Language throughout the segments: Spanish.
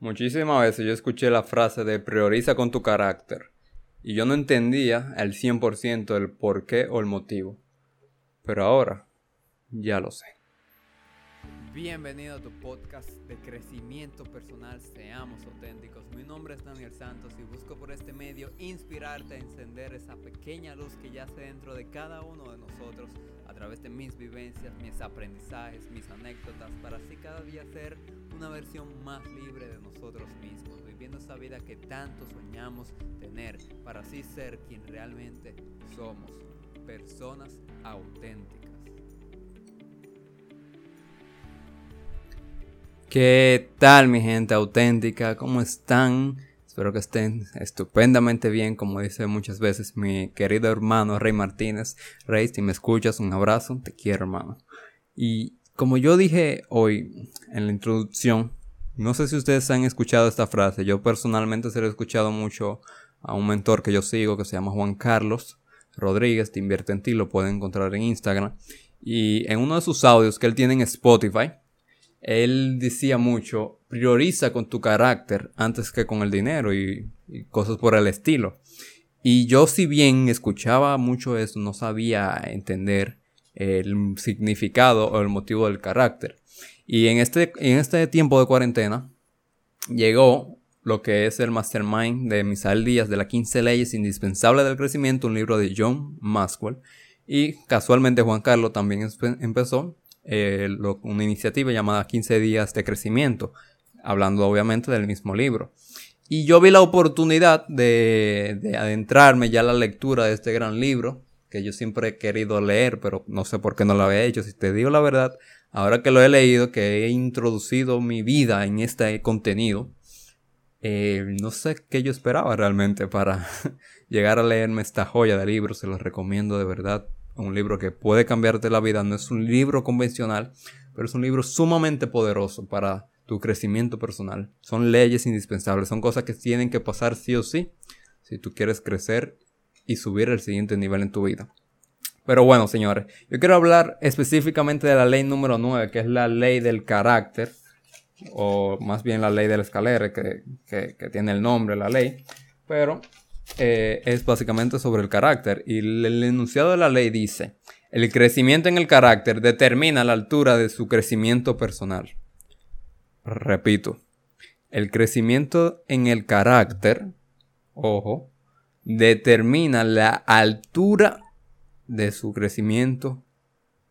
Muchísimas veces yo escuché la frase de prioriza con tu carácter y yo no entendía al 100% el por qué o el motivo. Pero ahora ya lo sé. Bienvenido a tu podcast de crecimiento personal, seamos auténticos. Mi nombre es Daniel Santos y busco por este medio inspirarte a encender esa pequeña luz que yace dentro de cada uno de nosotros a través de mis vivencias, mis aprendizajes, mis anécdotas, para así cada día ser una versión más libre de nosotros mismos, viviendo esa vida que tanto soñamos tener, para así ser quien realmente somos, personas auténticas. ¿Qué tal mi gente auténtica? ¿Cómo están? Espero que estén estupendamente bien, como dice muchas veces mi querido hermano Rey Martínez. Rey, si me escuchas, un abrazo, te quiero hermano. Y como yo dije hoy en la introducción, no sé si ustedes han escuchado esta frase, yo personalmente se lo he escuchado mucho a un mentor que yo sigo que se llama Juan Carlos Rodríguez, te invierte en ti, lo pueden encontrar en Instagram. Y en uno de sus audios que él tiene en Spotify, él decía mucho, prioriza con tu carácter antes que con el dinero y, cosas por el estilo. Y yo si bien escuchaba mucho eso, no sabía entender el significado o el motivo del carácter. Y en este, en este tiempo de cuarentena llegó lo que es el mastermind de Misael Díaz de las 15 leyes indispensables del crecimiento, un libro de John Maxwell. Y casualmente Juan Carlos también empezó eh, una iniciativa llamada 15 días de crecimiento, hablando obviamente del mismo libro. Y yo vi la oportunidad de, adentrarme ya a la lectura de este gran libro, que yo siempre he querido leer, pero no sé por qué no lo había hecho. Si te digo la verdad, ahora que lo he leído, que he introducido mi vida en este contenido, eh, no sé qué yo esperaba realmente para llegar a leerme esta joya de libro. Se los recomiendo de verdad un libro que puede cambiarte la vida, no es un libro convencional, pero es un libro sumamente poderoso para tu crecimiento personal. Son leyes indispensables, son cosas que tienen que pasar sí o sí si tú quieres crecer y subir al siguiente nivel en tu vida. Pero bueno, señores, yo quiero hablar específicamente de la ley número 9, que es la ley del carácter, o más bien la ley del escalera, que, que tiene el nombre, la ley. Pero eh, es básicamente sobre el carácter. Y el, enunciado de la ley dice, el crecimiento en el carácter determina la altura de su crecimiento personal. Repito, el crecimiento en el carácter, ojo, determina la altura de su crecimiento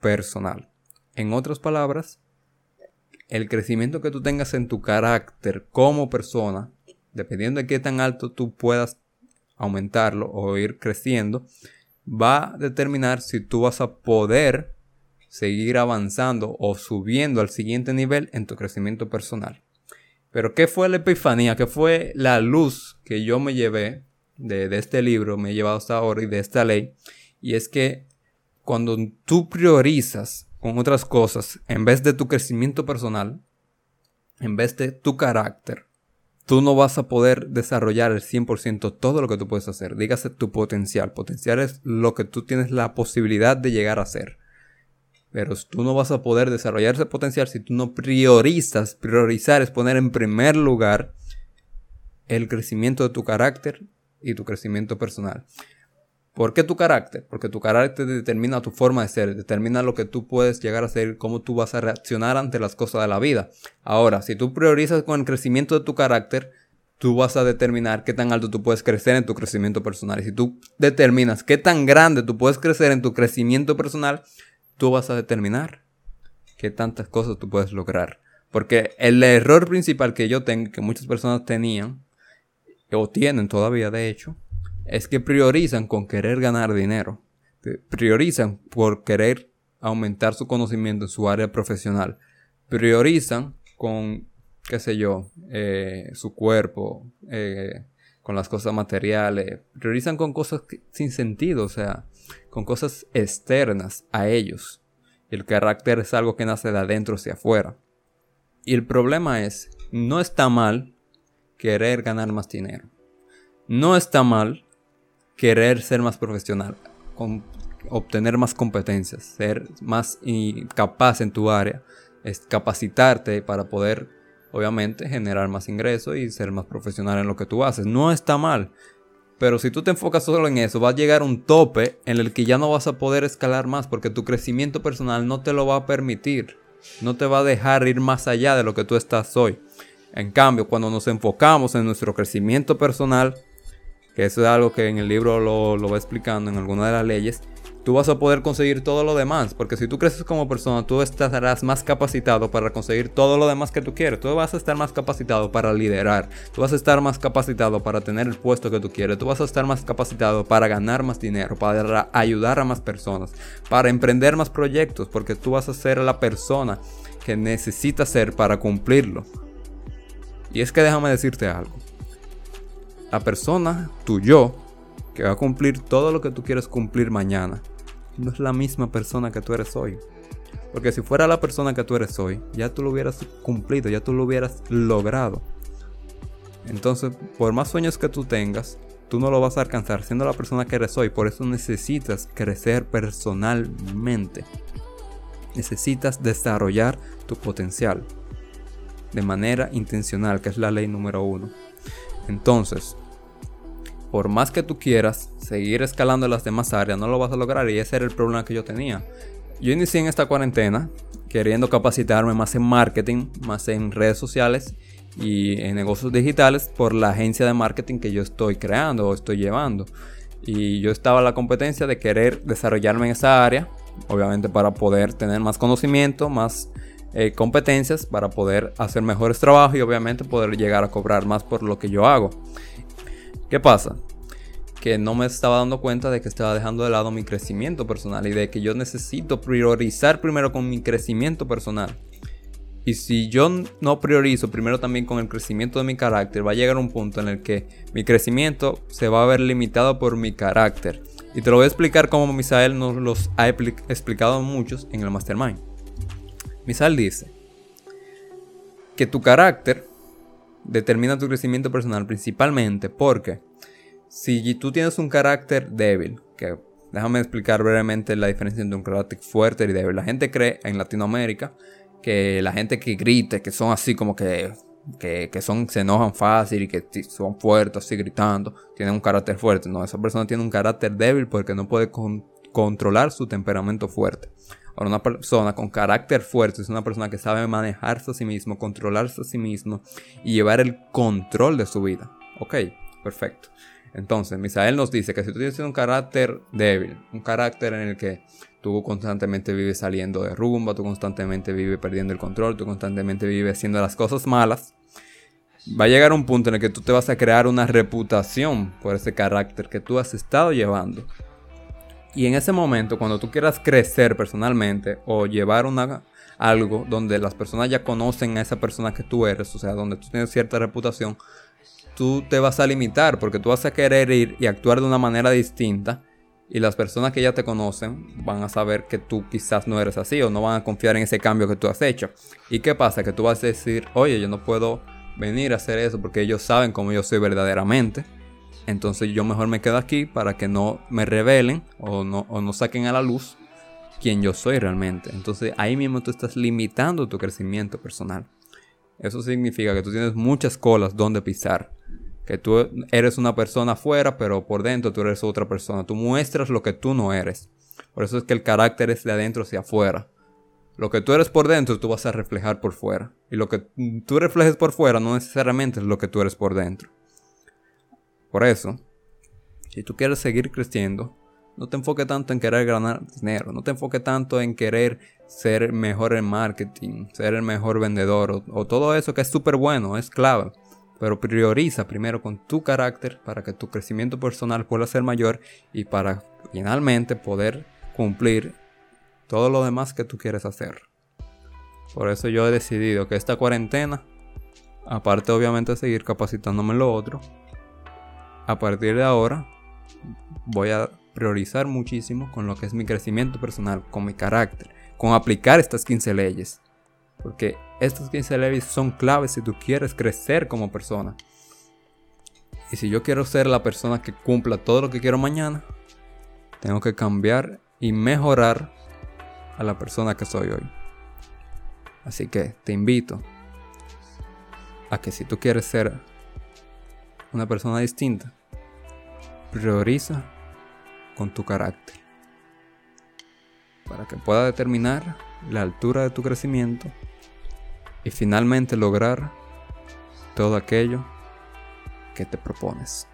personal. En otras palabras, el crecimiento que tú tengas en tu carácter como persona, dependiendo de qué tan alto tú puedas aumentarlo o ir creciendo, va a determinar si tú vas a poder seguir avanzando o subiendo al siguiente nivel en tu crecimiento personal. Pero ¿qué fue la epifanía? ¿Qué fue la luz que yo me llevé de, de este libro, me he llevado hasta ahora y de esta ley? Y es que cuando tú priorizas con otras cosas en vez de tu crecimiento personal, en vez de tu carácter, tú no vas a poder desarrollar el 100% todo lo que tú puedes hacer. Dígase tu potencial. Potencial es lo que tú tienes la posibilidad de llegar a ser. Pero tú no vas a poder desarrollar ese potencial si tú no priorizas. Priorizar es poner en primer lugar el crecimiento de tu carácter y tu crecimiento personal. ¿Por qué tu carácter? Porque tu carácter determina tu forma de ser, determina lo que tú puedes llegar a ser, cómo tú vas a reaccionar ante las cosas de la vida. Ahora, si tú priorizas con el crecimiento de tu carácter, tú vas a determinar qué tan alto tú puedes crecer en tu crecimiento personal. Y si tú determinas qué tan grande tú puedes crecer en tu crecimiento personal, tú vas a determinar qué tantas cosas tú puedes lograr. Porque el error principal que yo tengo, que muchas personas tenían, o tienen todavía de hecho, es que priorizan con querer ganar dinero. Priorizan por querer aumentar su conocimiento en su área profesional. Priorizan con, qué sé yo, eh, su cuerpo, eh, con las cosas materiales. Priorizan con cosas sin sentido, o sea, con cosas externas a ellos. El carácter es algo que nace de adentro hacia afuera. Y el problema es, no está mal querer ganar más dinero. No está mal querer ser más profesional, con, obtener más competencias, ser más capaz en tu área, es capacitarte para poder obviamente generar más ingresos y ser más profesional en lo que tú haces. No está mal. Pero si tú te enfocas solo en eso, va a llegar un tope en el que ya no vas a poder escalar más porque tu crecimiento personal no te lo va a permitir. No te va a dejar ir más allá de lo que tú estás hoy. En cambio, cuando nos enfocamos en nuestro crecimiento personal, que eso es algo que en el libro lo, lo va explicando en alguna de las leyes, tú vas a poder conseguir todo lo demás. Porque si tú creces como persona, tú estarás más capacitado para conseguir todo lo demás que tú quieres. Tú vas a estar más capacitado para liderar. Tú vas a estar más capacitado para tener el puesto que tú quieres. Tú vas a estar más capacitado para ganar más dinero, para ayudar a más personas, para emprender más proyectos. Porque tú vas a ser la persona que necesitas ser para cumplirlo. Y es que déjame decirte algo. La persona, tu yo, que va a cumplir todo lo que tú quieres cumplir mañana, no es la misma persona que tú eres hoy. Porque si fuera la persona que tú eres hoy, ya tú lo hubieras cumplido, ya tú lo hubieras logrado. Entonces, por más sueños que tú tengas, tú no lo vas a alcanzar siendo la persona que eres hoy. Por eso necesitas crecer personalmente. Necesitas desarrollar tu potencial de manera intencional, que es la ley número uno. Entonces, por más que tú quieras seguir escalando las demás áreas, no lo vas a lograr y ese era el problema que yo tenía. Yo inicié en esta cuarentena queriendo capacitarme más en marketing, más en redes sociales y en negocios digitales por la agencia de marketing que yo estoy creando o estoy llevando. Y yo estaba en la competencia de querer desarrollarme en esa área, obviamente para poder tener más conocimiento, más eh, competencias, para poder hacer mejores trabajos y obviamente poder llegar a cobrar más por lo que yo hago. ¿Qué pasa? Que no me estaba dando cuenta de que estaba dejando de lado mi crecimiento personal y de que yo necesito priorizar primero con mi crecimiento personal. Y si yo no priorizo primero también con el crecimiento de mi carácter, va a llegar un punto en el que mi crecimiento se va a ver limitado por mi carácter. Y te lo voy a explicar como Misael nos los ha explicado muchos en el Mastermind. Misael dice que tu carácter determina tu crecimiento personal principalmente porque si tú tienes un carácter débil, que déjame explicar brevemente la diferencia entre un carácter fuerte y débil. La gente cree en Latinoamérica que la gente que grita, que son así como que, que, son, se enojan fácil y que son fuertes así gritando, tienen un carácter fuerte. No, esa persona tiene un carácter débil porque no puede controlar su temperamento fuerte. Ahora, una persona con carácter fuerte es una persona que sabe manejarse a sí mismo, controlarse a sí mismo y llevar el control de su vida. Ok, perfecto. Entonces, Misael nos dice que si tú tienes un carácter débil, un carácter en el que tú constantemente vives saliendo de rumba, tú constantemente vives perdiendo el control, tú constantemente vives haciendo las cosas malas, va a llegar un punto en el que tú te vas a crear una reputación por ese carácter que tú has estado llevando. Y en ese momento, cuando tú quieras crecer personalmente o llevar una, algo donde las personas ya conocen a esa persona que tú eres, o sea, donde tú tienes cierta reputación, tú te vas a limitar porque tú vas a querer ir y actuar de una manera distinta y las personas que ya te conocen van a saber que tú quizás no eres así o no van a confiar en ese cambio que tú has hecho. ¿Y qué pasa? Que tú vas a decir, oye, yo no puedo venir a hacer eso porque ellos saben cómo yo soy verdaderamente entonces yo mejor me quedo aquí para que no me revelen o no, no saquen a la luz quién yo soy realmente. Entonces ahí mismo tú estás limitando tu crecimiento personal. Eso significa que tú tienes muchas colas donde pisar. Que tú eres una persona afuera, pero por dentro tú eres otra persona. Tú muestras lo que tú no eres. Por eso es que el carácter es de adentro hacia afuera. Lo que tú eres por dentro, tú vas a reflejar por fuera. Y lo que tú reflejes por fuera no necesariamente es lo que tú eres por dentro. Por eso, si tú quieres seguir creciendo, no te enfoques tanto en querer ganar dinero, no te enfoques tanto en querer ser mejor en marketing, ser el mejor vendedor o, todo eso que es súper bueno, es clave. Pero prioriza primero con tu carácter para que tu crecimiento personal pueda ser mayor y para finalmente poder cumplir todo lo demás que tú quieres hacer. Por eso yo he decidido que esta cuarentena, aparte obviamente de seguir capacitándome en lo otro, a partir de ahora voy a priorizar muchísimo con lo que es mi crecimiento personal, con mi carácter, con aplicar estas 15 leyes. Porque estas 15 leyes son claves si tú quieres crecer como persona. Y si yo quiero ser la persona que cumpla todo lo que quiero mañana, tengo que cambiar y mejorar a la persona que soy hoy. Así que te invito a que si tú quieres ser una persona distinta, prioriza con tu carácter para que pueda determinar la altura de tu crecimiento y finalmente lograr todo aquello que te propones.